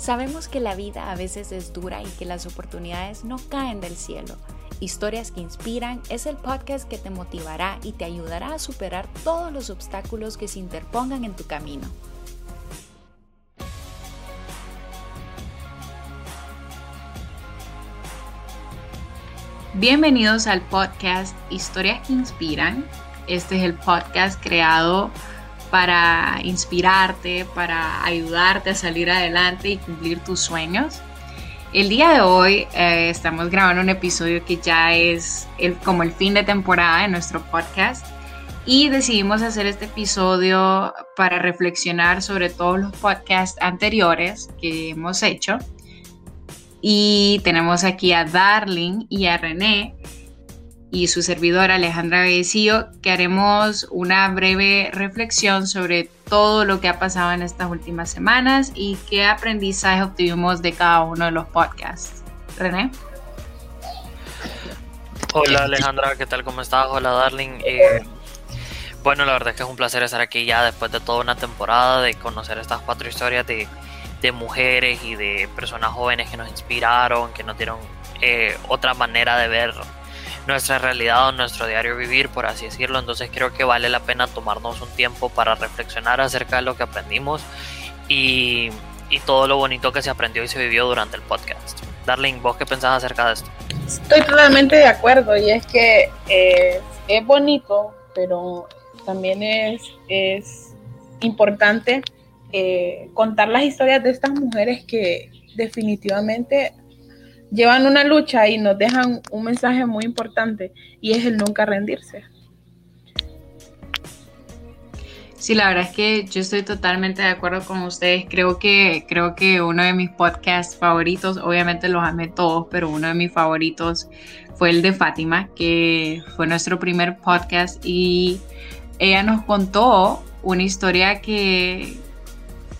Sabemos que la vida a veces es dura y que las oportunidades no caen del cielo. Historias que inspiran es el podcast que te motivará y te ayudará a superar todos los obstáculos que se interpongan en tu camino. Bienvenidos al podcast Historias que Inspiran. Este es el podcast creado para inspirarte, para ayudarte a salir adelante y cumplir tus sueños. El día de hoy eh, estamos grabando un episodio que ya es como el fin de temporada de nuestro podcast y decidimos hacer este episodio para reflexionar sobre todos los podcasts anteriores que hemos hecho. Y tenemos aquí a Darling y a René y su servidora Alejandra Bellecillo, que haremos una breve reflexión sobre todo lo que ha pasado en estas últimas semanas y qué aprendizaje obtuvimos de cada uno de los podcasts. René. Hola Alejandra, ¿qué tal? ¿Cómo estás? Hola Darling. Eh, bueno, la verdad es que es un placer estar aquí ya después de toda una temporada, de conocer estas cuatro historias de, de mujeres y de personas jóvenes que nos inspiraron, que nos dieron eh, otra manera de ver nuestra realidad o nuestro diario vivir, por así decirlo. Entonces creo que vale la pena tomarnos un tiempo para reflexionar acerca de lo que aprendimos y, y todo lo bonito que se aprendió y se vivió durante el podcast. Darling, ¿vos qué pensás acerca de esto? Estoy totalmente de acuerdo y es que eh, es bonito, pero también es, es importante eh, contar las historias de estas mujeres que definitivamente llevan una lucha y nos dejan un mensaje muy importante y es el nunca rendirse. Sí, la verdad es que yo estoy totalmente de acuerdo con ustedes. Creo que, creo que uno de mis podcasts favoritos, obviamente los amé todos, pero uno de mis favoritos fue el de Fátima, que fue nuestro primer podcast y ella nos contó una historia que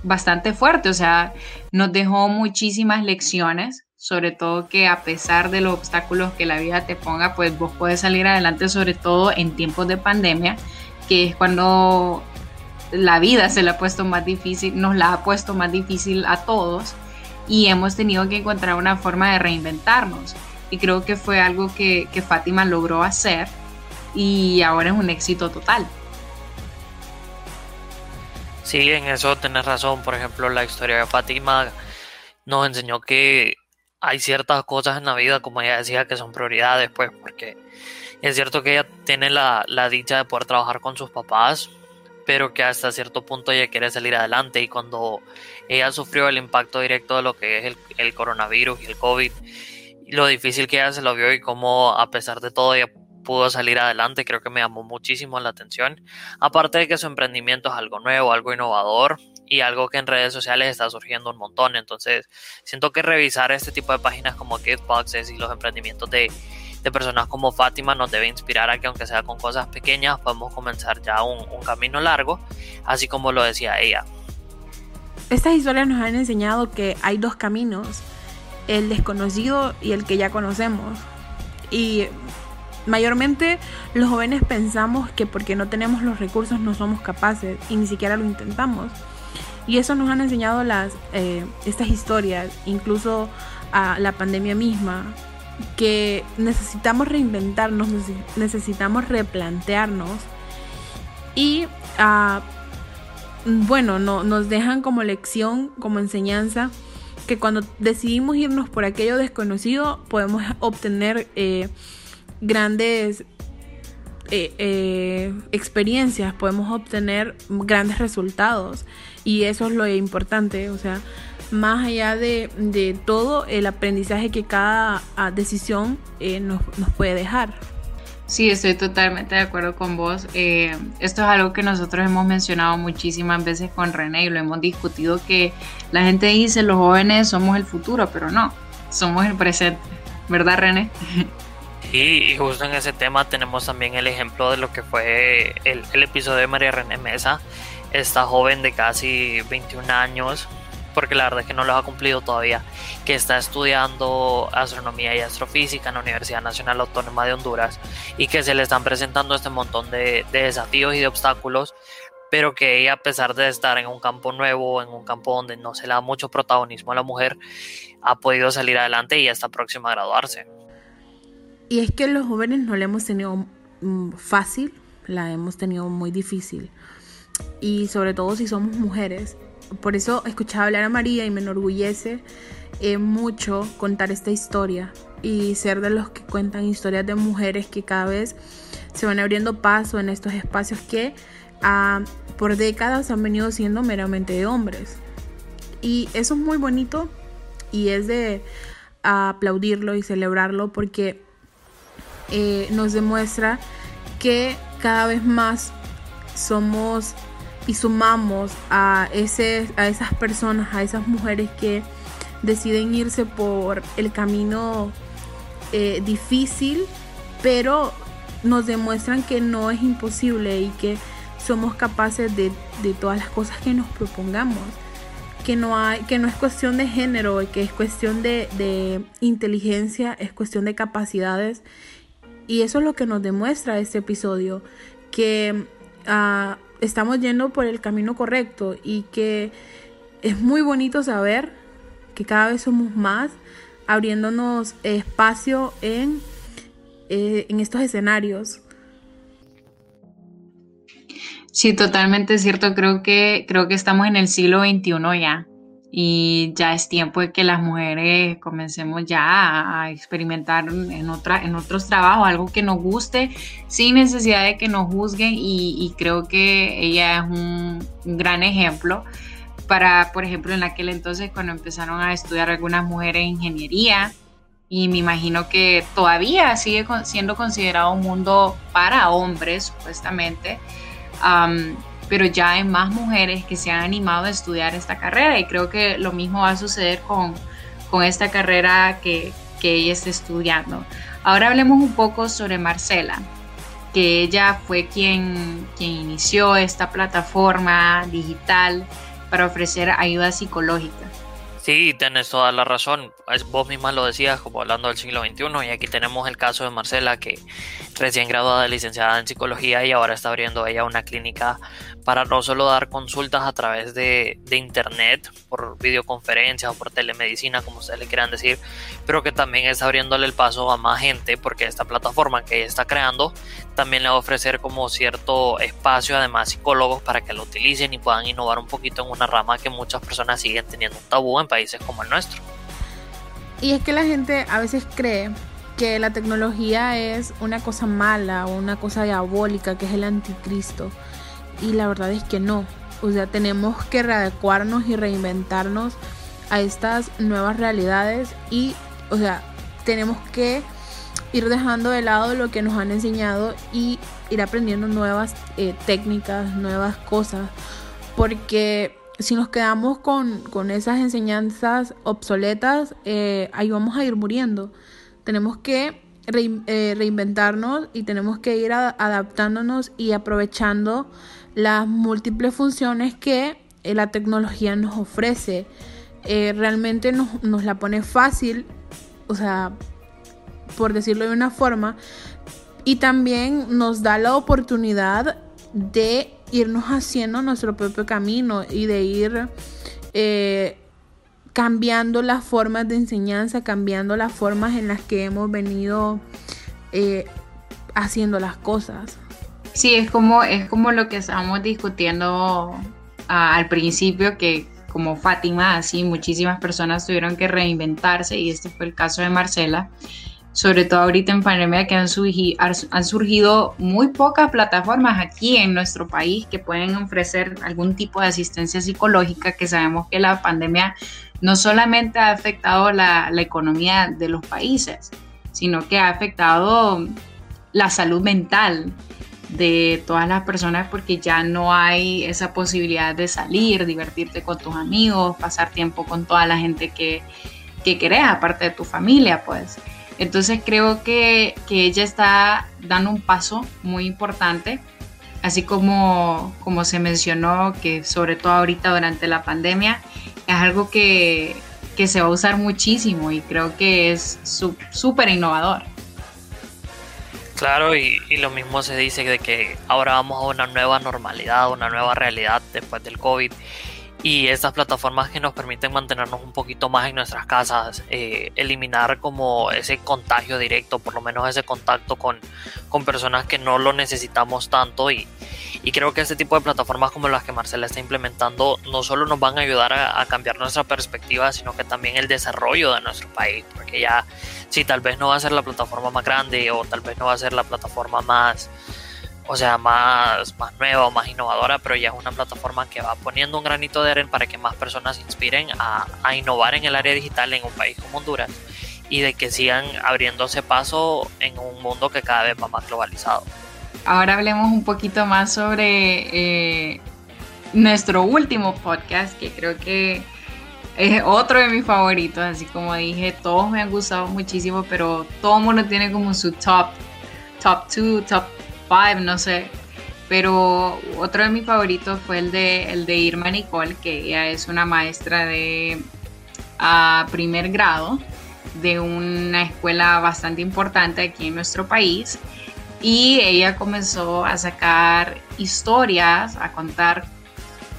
bastante fuerte, o sea, nos dejó muchísimas lecciones sobre todo que a pesar de los obstáculos que la vida te ponga, pues vos puedes salir adelante, sobre todo en tiempos de pandemia, que es cuando la vida se la ha puesto más difícil, nos la ha puesto más difícil a todos y hemos tenido que encontrar una forma de reinventarnos. Y creo que fue algo que, que Fátima logró hacer y ahora es un éxito total. Sí, en eso tenés razón. Por ejemplo, la historia de Fátima nos enseñó que hay ciertas cosas en la vida, como ella decía, que son prioridades, pues, porque es cierto que ella tiene la, dicha de poder trabajar con sus papás, pero que hasta cierto punto ella quiere salir adelante y cuando ella sufrió el impacto directo de lo que es el, el coronavirus y el COVID, lo difícil que ella se lo vio y cómo a pesar de todo ella pudo salir adelante, creo que me llamó muchísimo la atención. Aparte de que su emprendimiento es algo nuevo, algo innovador, y algo que en redes sociales está surgiendo un montón. Entonces, siento que revisar este tipo de páginas como Giftboxes y los emprendimientos de, personas como Fátima nos debe inspirar a que aunque sea con cosas pequeñas, podemos comenzar ya un, un camino largo, así como lo decía ella. Estas historias nos han enseñado que hay dos caminos, el desconocido y el que ya conocemos. Y mayormente los jóvenes pensamos que porque no tenemos los recursos no somos capaces y ni siquiera lo intentamos. Y eso nos han enseñado las, eh, estas historias, incluso a la pandemia misma, que necesitamos reinventarnos, necesitamos replantearnos. Y ah, bueno, no, nos dejan como lección, como enseñanza, que cuando decidimos irnos por aquello desconocido podemos obtener eh, grandes eh, experiencias, podemos obtener grandes resultados. Y eso es lo importante, o sea, más allá de, todo el aprendizaje que cada ah, decisión eh, nos, puede dejar. Sí, estoy totalmente de acuerdo con vos. Eh, esto es algo que nosotros hemos mencionado muchísimas veces con René y lo hemos discutido, que la gente dice los jóvenes somos el futuro, pero no, somos el presente. ¿Verdad, René? y justo en ese tema tenemos también el ejemplo de lo que fue el, el episodio de María René Mesa, esta joven de casi 21 años, porque la verdad es que no lo ha cumplido todavía, que está estudiando astronomía y astrofísica en la Universidad Nacional Autónoma de Honduras y que se le están presentando este montón de, desafíos y de obstáculos, pero que ella a pesar de estar en un campo nuevo, en un campo donde no se le da mucho protagonismo a la mujer, ha podido salir adelante y ya está próxima a graduarse. Y es que los jóvenes no le hemos tenido mm, fácil, la hemos tenido muy difícil. Y sobre todo si somos mujeres. Por eso escuchaba hablar a María y me enorgullece eh, mucho contar esta historia y ser de los que cuentan historias de mujeres que cada vez se van abriendo paso en estos espacios que ah, por décadas han venido siendo meramente de hombres. Y eso es muy bonito y es de aplaudirlo y celebrarlo porque eh, nos demuestra que cada vez más somos y sumamos a, ese, a esas personas, a esas mujeres que deciden irse por el camino eh, difícil, pero nos demuestran que no es imposible y que somos capaces de, todas las cosas que nos propongamos. Que no, hay, que no es cuestión de género, que es cuestión de, inteligencia, es cuestión de capacidades. Y eso es lo que nos demuestra este episodio, que ah, estamos yendo por el camino correcto y que es muy bonito saber que cada vez somos más, abriéndonos espacio en, eh, en estos escenarios. Sí, totalmente cierto. Creo que, creo que estamos en el siglo XXI ya. Y ya es tiempo de que las mujeres comencemos ya a, experimentar en, otra, en otros trabajos, algo que nos guste, sin necesidad de que nos juzguen. Y, creo que ella es un, gran ejemplo para, por ejemplo, en aquel entonces cuando empezaron a estudiar algunas mujeres ingeniería. Y me imagino que todavía sigue siendo considerado un mundo para hombres, supuestamente pero ya hay más mujeres que se han animado a estudiar esta carrera y creo que lo mismo va a suceder con, con esta carrera que, que ella está estudiando. Ahora hablemos un poco sobre Marcela, que ella fue quien, quien inició esta plataforma digital para ofrecer ayuda psicológica. Sí, tienes toda la razón. Vos misma lo decías, como hablando del siglo XXI, y aquí tenemos el caso de Marcela, que recién graduada de licenciada en psicología y ahora está abriendo ella una clínica para no solo dar consultas a través de, internet, por videoconferencias o por telemedicina, como ustedes le quieran decir, pero que también está abriéndole el paso a más gente, porque esta plataforma que ella está creando también le va a ofrecer como cierto espacio, además psicólogos, para que lo utilicen y puedan innovar un poquito en una rama que muchas personas siguen teniendo un tabú en países como el nuestro. Y es que la gente a veces cree que la tecnología es una cosa mala o una cosa diabólica, que es el anticristo. Y la verdad es que no. O sea, tenemos que readecuarnos y reinventarnos a estas nuevas realidades y, o sea, tenemos que ir dejando de lado lo que nos han enseñado y ir aprendiendo nuevas eh, técnicas, nuevas cosas, porque si nos quedamos con, esas enseñanzas obsoletas, eh, ahí vamos a ir muriendo. Tenemos que eh, reinventarnos y tenemos que ir adaptándonos y aprovechando las múltiples funciones que eh, la tecnología nos ofrece. realmente nos, nos la pone fácil, o sea, por decirlo de una forma, y también nos da la oportunidad de irnos haciendo nuestro propio camino y de ir eh, cambiando las formas de enseñanza, cambiando las formas en las que hemos venido eh, haciendo las cosas. Sí, es como, es como lo que estábamos discutiendo ah, al principio, que como Fátima, así muchísimas personas tuvieron que reinventarse y este fue el caso de Marcela sobre todo ahorita en pandemia que han surgido, muy pocas plataformas aquí en nuestro país que pueden ofrecer algún tipo de asistencia psicológica, que sabemos que la pandemia no solamente ha afectado la, la economía de los países, sino que ha afectado la salud mental de todas las personas porque ya no hay esa posibilidad de salir, divertirte con tus amigos, pasar tiempo con toda la gente que, que querés, aparte de tu familia, pues. Entonces creo que, ella está dando un paso muy importante, así como, como se mencionó que sobre todo ahorita durante la pandemia es algo que, se va a usar muchísimo y creo que es súper innovador. Claro, y, y, lo mismo se dice de que ahora vamos a una nueva normalidad, una nueva realidad después del COVID y estas plataformas que nos permiten mantenernos un poquito más en nuestras casas, eh, eliminar como ese contagio directo, por lo menos ese contacto con, con personas que no lo necesitamos tanto y, y, creo que este tipo de plataformas como las que Marcela está implementando no solo nos van a ayudar a, a cambiar nuestra perspectiva, sino que también el desarrollo de nuestro país, porque ya si tal vez no va a ser la plataforma más grande o tal vez no va a ser la plataforma más o sea, más, más nueva más innovadora, pero ya es una plataforma que va poniendo un granito de arena para que más personas se inspiren a, a innovar en el área digital en un país como Honduras y de que sigan abriéndose paso en un mundo que cada vez va más globalizado. Ahora hablemos un poquito más sobre eh, nuestro último podcast, que creo que es otro de mis favoritos, así como dije, todos me han gustado muchísimo, pero todo mundo tiene como su top, top 2, top no sé. Pero otro de mis favoritos fue el de, el de Irma Nicole, que ella es una maestra de primer grado de una escuela bastante importante aquí en nuestro país. Y ella comenzó a sacar historias, a contar,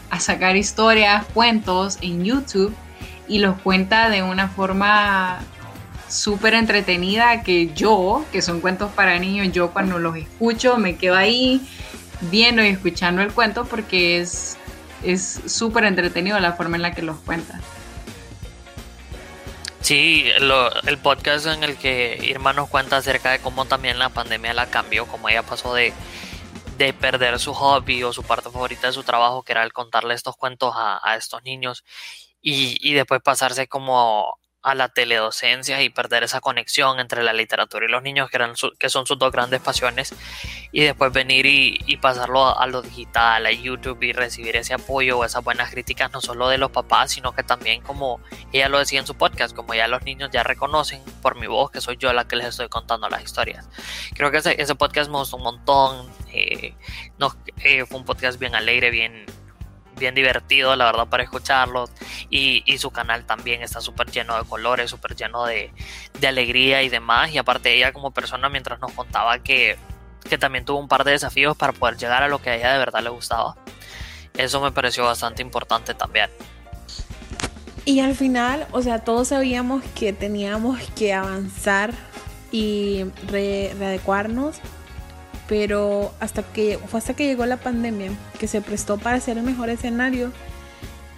a sacar historias, cuentos en YouTube y los cuenta de una forma súper entretenida que yo, que son cuentos para niños, yo cuando los escucho me quedo ahí viendo y escuchando el cuento porque es súper entretenido la forma en la que los cuenta. Sí, el podcast en el que Irma nos cuenta acerca de cómo también la pandemia la cambió, como ella pasó de, de perder su hobby o su parte favorita de su trabajo, que era el contarle estos cuentos a, a estos niños, y, y, después pasarse como a la teledocencia y perder esa conexión entre la literatura y los niños, que, eran son sus dos grandes pasiones, y después venir y, pasarlo a, lo digital, a YouTube y recibir ese apoyo o esas buenas críticas, no solo de los papás, sino que también, como ella lo decía en su podcast, como ya los niños ya reconocen por mi voz que soy yo la que les estoy contando las historias. Creo que ese, ese podcast me un montón, eh, eh, fue un podcast bien alegre, bien bien divertido, la verdad, para escucharlo. Y, y su canal también está súper lleno de colores, súper lleno de, de, alegría y demás. Y aparte ella como persona, mientras nos contaba que, que también tuvo un par de desafíos para poder llegar a lo que a ella de verdad le gustaba. Eso me pareció bastante importante también. Y al final, o sea, todos sabíamos que teníamos que avanzar y re readecuarnos pero hasta que fue hasta que llegó la pandemia que se prestó para hacer el mejor escenario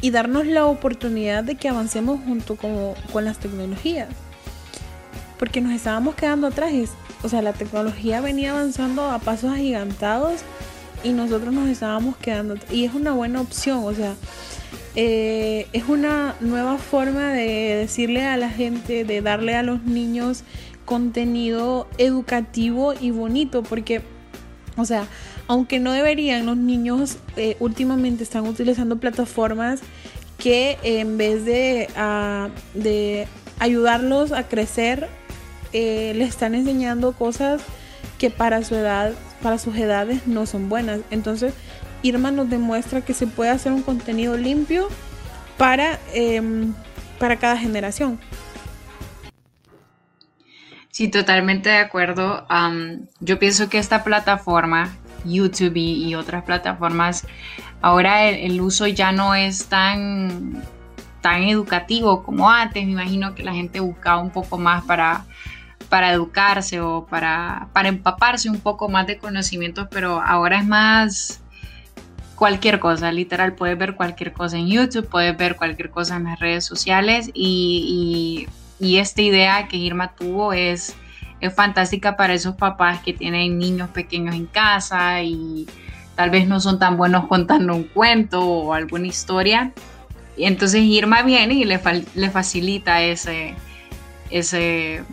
y darnos la oportunidad de que avancemos junto con, las tecnologías. Porque nos estábamos quedando atrás. O sea, la tecnología venía avanzando a pasos agigantados y nosotros nos estábamos quedando. Y es una buena opción, o sea, eh, es una nueva forma de decirle a la gente, de darle a los niños contenido educativo y bonito, porque o sea, aunque no deberían, los niños eh, últimamente están utilizando plataformas que en vez de, uh, de ayudarlos a crecer, eh, les están enseñando cosas que para su edad, para sus edades no son buenas. Entonces, Irma nos demuestra que se puede hacer un contenido limpio para, eh, para cada generación. Sí, totalmente de acuerdo. Yo pienso que esta plataforma, YouTube y, otras plataformas, ahora el, uso ya no es tan, tan educativo como antes. Me imagino que la gente buscaba un poco más para, para educarse o para, para empaparse un poco más de conocimientos, pero ahora es más cualquier cosa, literal, puedes ver cualquier cosa en YouTube, puedes ver cualquier cosa en las redes sociales y y esta idea que Irma tuvo es, es fantástica para esos papás que tienen niños pequeños en casa y tal vez no son tan buenos contando un cuento o alguna historia. Y entonces Irma viene y le, le facilita ese, ese,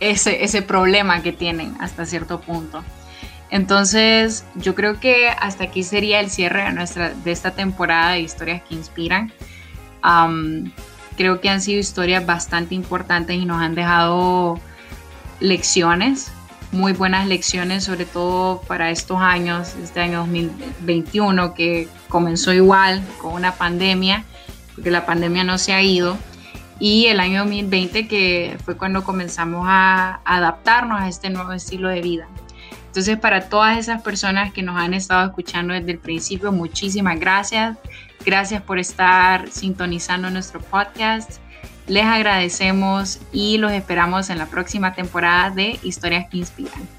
ese, ese problema que tienen hasta cierto punto. Entonces, yo creo que hasta aquí sería el cierre de, nuestra, de esta temporada de historias que inspiran. Creo que han sido historias bastante importantes y nos han dejado lecciones, muy buenas lecciones, sobre todo para estos años, este año 2021 que comenzó igual con una pandemia, porque la pandemia no se ha ido. y el año 2020 que fue cuando comenzamos a adaptarnos a este nuevo estilo de vida. Entonces, para todas esas personas que nos han estado escuchando desde el principio, muchísimas gracias. Gracias por estar sintonizando nuestro podcast. Les agradecemos y los esperamos en la próxima temporada de Historias que Inspiran.